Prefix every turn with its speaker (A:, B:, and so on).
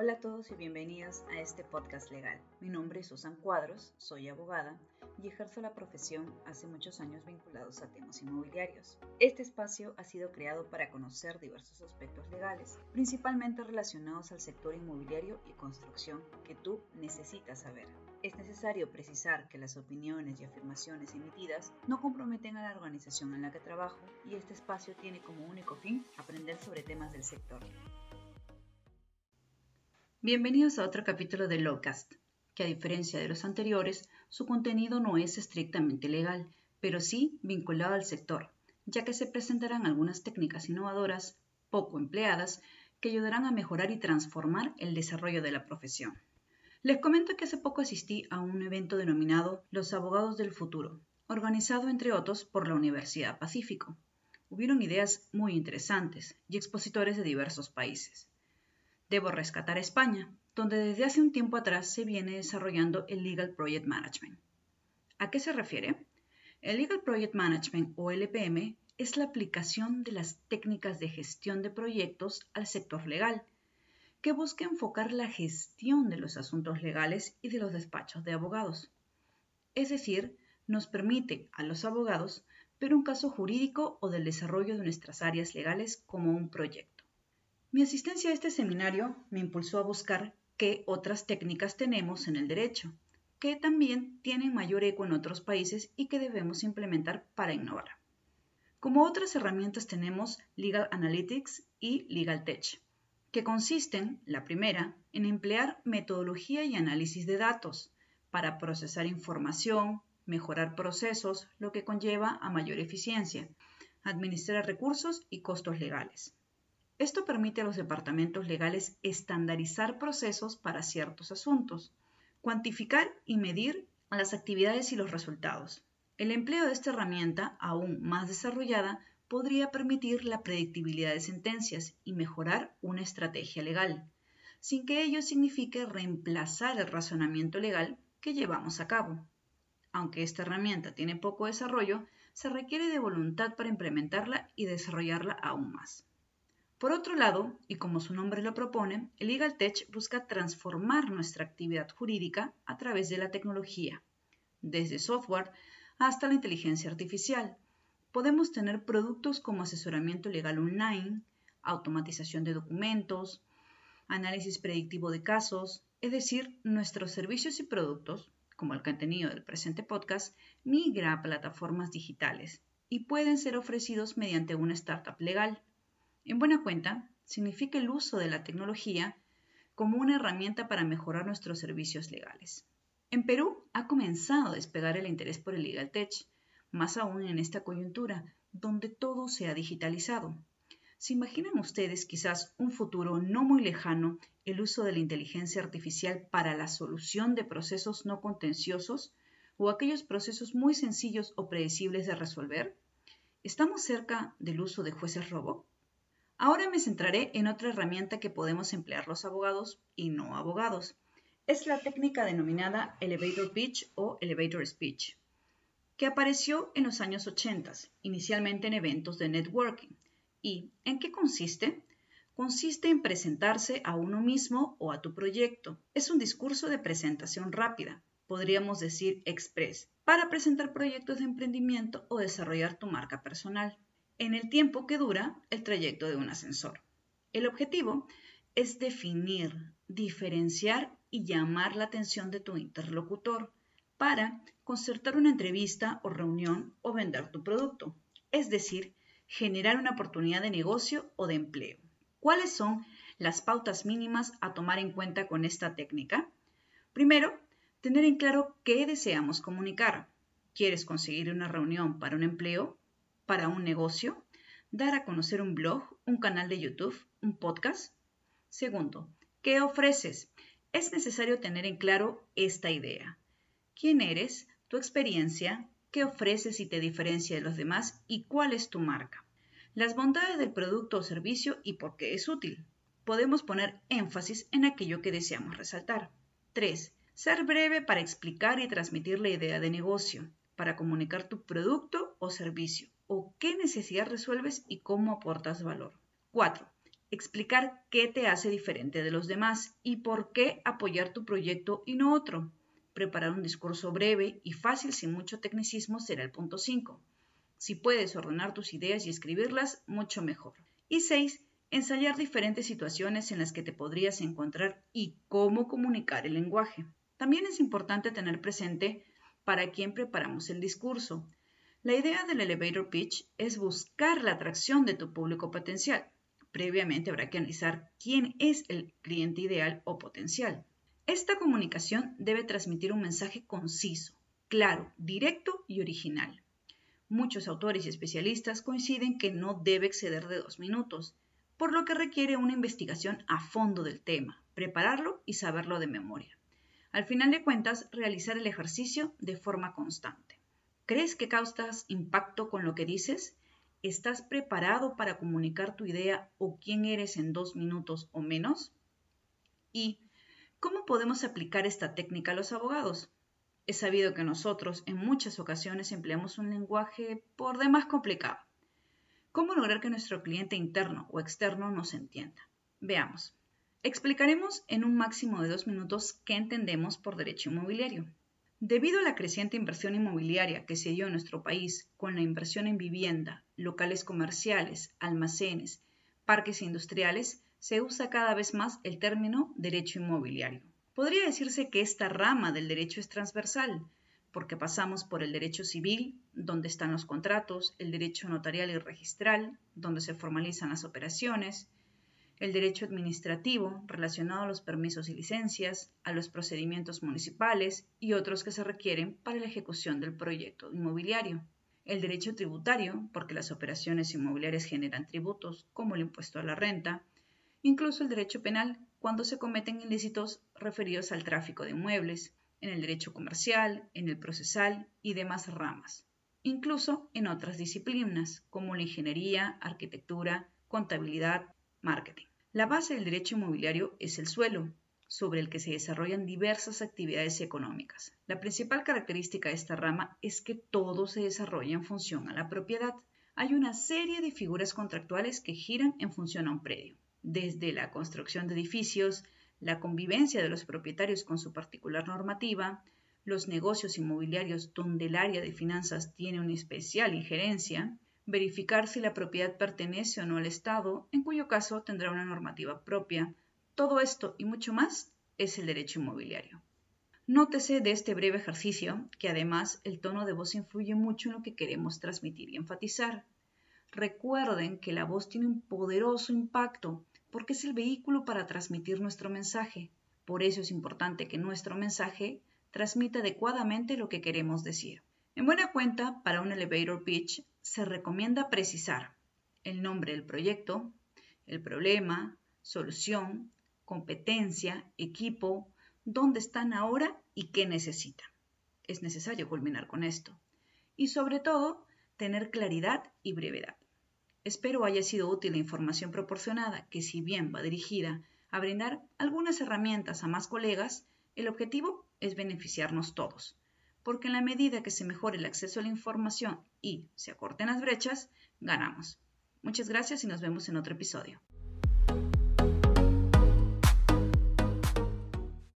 A: Hola a todos y bienvenidos a este podcast legal. Mi nombre es Susan Cuadros, soy abogada y ejerzo la profesión hace muchos años vinculados a temas inmobiliarios. Este espacio ha sido creado para conocer diversos aspectos legales, principalmente relacionados al sector inmobiliario y construcción que tú necesitas saber. Es necesario precisar que las opiniones y afirmaciones emitidas no comprometen a la organización en la que trabajo y este espacio tiene como único fin aprender sobre temas del sector. Bienvenidos a otro capítulo de Lowcast, que a diferencia de los anteriores, su contenido no es estrictamente legal, pero sí vinculado al sector, ya que se presentarán algunas técnicas innovadoras, poco empleadas, que ayudarán a mejorar y transformar el desarrollo de la profesión. Les comento que hace poco asistí a un evento denominado Los Abogados del Futuro, organizado entre otros por la Universidad Pacífico. Hubieron ideas muy interesantes y expositores de diversos países. Debo rescatar España, donde desde hace un tiempo atrás se viene desarrollando el Legal Project Management. ¿A qué se refiere? El Legal Project Management o LPM es la aplicación de las técnicas de gestión de proyectos al sector legal, que busca enfocar la gestión de los asuntos legales y de los despachos de abogados. Es decir, nos permite a los abogados ver un caso jurídico o del desarrollo de nuestras áreas legales como un proyecto. Mi asistencia a este seminario me impulsó a buscar qué otras técnicas tenemos en el derecho, que también tienen mayor eco en otros países y que debemos implementar para innovar. Como otras herramientas tenemos Legal Analytics y Legal Tech, que consisten, la primera, en emplear metodología y análisis de datos para procesar información, mejorar procesos, lo que conlleva a mayor eficiencia, administrar recursos y costos legales. Esto permite a los departamentos legales estandarizar procesos para ciertos asuntos, cuantificar y medir las actividades y los resultados. El empleo de esta herramienta, aún más desarrollada, podría permitir la predictibilidad de sentencias y mejorar una estrategia legal, sin que ello signifique reemplazar el razonamiento legal que llevamos a cabo. Aunque esta herramienta tiene poco desarrollo, se requiere de voluntad para implementarla y desarrollarla aún más. Por otro lado, y como su nombre lo propone, el Legal Tech busca transformar nuestra actividad jurídica a través de la tecnología, desde software hasta la inteligencia artificial. Podemos tener productos como asesoramiento legal online, automatización de documentos, análisis predictivo de casos, es decir, nuestros servicios y productos, como el contenido del presente podcast, migra a plataformas digitales y pueden ser ofrecidos mediante una startup legal. En buena cuenta, significa el uso de la tecnología como una herramienta para mejorar nuestros servicios legales. En Perú ha comenzado a despegar el interés por el Legal Tech, más aún en esta coyuntura, donde todo se ha digitalizado. ¿Se imaginan ustedes quizás un futuro no muy lejano el uso de la inteligencia artificial para la solución de procesos no contenciosos o aquellos procesos muy sencillos o predecibles de resolver? ¿Estamos cerca del uso de jueces robot? Ahora me centraré en otra herramienta que podemos emplear los abogados y no abogados. Es la técnica denominada Elevator Pitch o Elevator Speech, que apareció en los años 80, inicialmente en eventos de networking. ¿Y en qué consiste? Consiste en presentarse a uno mismo o a tu proyecto. Es un discurso de presentación rápida, podríamos decir express, para presentar proyectos de emprendimiento o desarrollar tu marca personal en el tiempo que dura el trayecto de un ascensor. El objetivo es definir, diferenciar y llamar la atención de tu interlocutor para concertar una entrevista o reunión o vender tu producto, es decir, generar una oportunidad de negocio o de empleo. ¿Cuáles son las pautas mínimas a tomar en cuenta con esta técnica? Primero, tener en claro qué deseamos comunicar. ¿Quieres conseguir una reunión para un empleo? Para un negocio, dar a conocer un blog, un canal de YouTube, un podcast. Segundo, ¿qué ofreces? Es necesario tener en claro esta idea. ¿Quién eres? ¿Tu experiencia? ¿Qué ofreces y te diferencia de los demás? ¿Y cuál es tu marca? Las bondades del producto o servicio y por qué es útil. Podemos poner énfasis en aquello que deseamos resaltar. 3. Ser breve para explicar y transmitir la idea de negocio, para comunicar tu producto o servicio o qué necesidad resuelves y cómo aportas valor. 4. explicar qué te hace diferente de los demás y por qué apoyar tu proyecto y no otro. Preparar un discurso breve y fácil sin mucho tecnicismo será el punto 5. Si puedes ordenar tus ideas y escribirlas, mucho mejor. Y 6. Ensayar diferentes situaciones en las que te podrías encontrar y cómo comunicar el lenguaje. También es importante tener presente para quién preparamos el discurso. La idea del elevator pitch es buscar la atracción de tu público potencial. Previamente habrá que analizar quién es el cliente ideal o potencial. Esta comunicación debe transmitir un mensaje conciso, claro, directo y original. Muchos autores y especialistas coinciden que no debe exceder de dos minutos por lo que requiere una investigación a fondo del tema, prepararlo y saberlo de memoria. Al final de cuentas, realizar el ejercicio de forma constante. ¿Crees que causas impacto con lo que dices? ¿Estás preparado para comunicar tu idea o quién eres en dos minutos o menos? ¿Y cómo podemos aplicar esta técnica a los abogados? He sabido que nosotros en muchas ocasiones empleamos un lenguaje por demás complicado ¿Cómo lograr que nuestro cliente interno o externo nos entienda? Veamos. Explicaremos en un máximo de dos minutos qué entendemos por derecho inmobiliario. Debido a la creciente inversión inmobiliaria que se dio en nuestro país con la inversión en vivienda, locales comerciales, almacenes, parques industriales, se usa cada vez más el término derecho inmobiliario. Podría decirse que esta rama del derecho es transversal, porque pasamos por el derecho civil, donde están los contratos, el derecho notarial y registral, donde se formalizan las operaciones, el derecho administrativo relacionado a los permisos y licencias, a los procedimientos municipales y otros que se requieren para la ejecución del proyecto inmobiliario. El derecho tributario, porque las operaciones inmobiliarias generan tributos, como el impuesto a la renta, incluso el derecho penal, cuando se cometen ilícitos referidos al tráfico de inmuebles, en el derecho comercial, en el procesal y demás ramas, incluso en otras disciplinas como la ingeniería, arquitectura, contabilidad, marketing. La base del derecho inmobiliario es el suelo, sobre el que se desarrollan diversas actividades económicas. La principal característica de esta rama es que todo se desarrolla en función a la propiedad. Hay una serie de figuras contractuales que giran en función a un predio, desde la construcción de edificios, la convivencia de los propietarios con su particular normativa, los negocios inmobiliarios donde el área de finanzas tiene una especial injerencia, verificar si la propiedad pertenece o no al Estado, en cuyo caso tendrá una normativa propia. Todo esto y mucho más es el derecho inmobiliario. Nótese de este breve ejercicio que además el tono de voz influye mucho en lo que queremos transmitir y enfatizar. Recuerden que la voz tiene un poderoso impacto porque es el vehículo para transmitir nuestro mensaje. Por eso es importante que nuestro mensaje transmita adecuadamente lo que queremos decir. En buena cuenta, para un elevator pitch se recomienda precisar el nombre del proyecto, el problema, solución, competencia, equipo, dónde están ahora y qué necesitan. Es necesario culminar con esto. Y sobre todo, tener claridad y brevedad. Espero haya sido útil la información proporcionada, que si bien va dirigida a brindar algunas herramientas a más colegas, el objetivo es beneficiarnos todos, porque en la medida que se mejore el acceso a la información y se acorten las brechas, ganamos. Muchas gracias y nos vemos en otro episodio.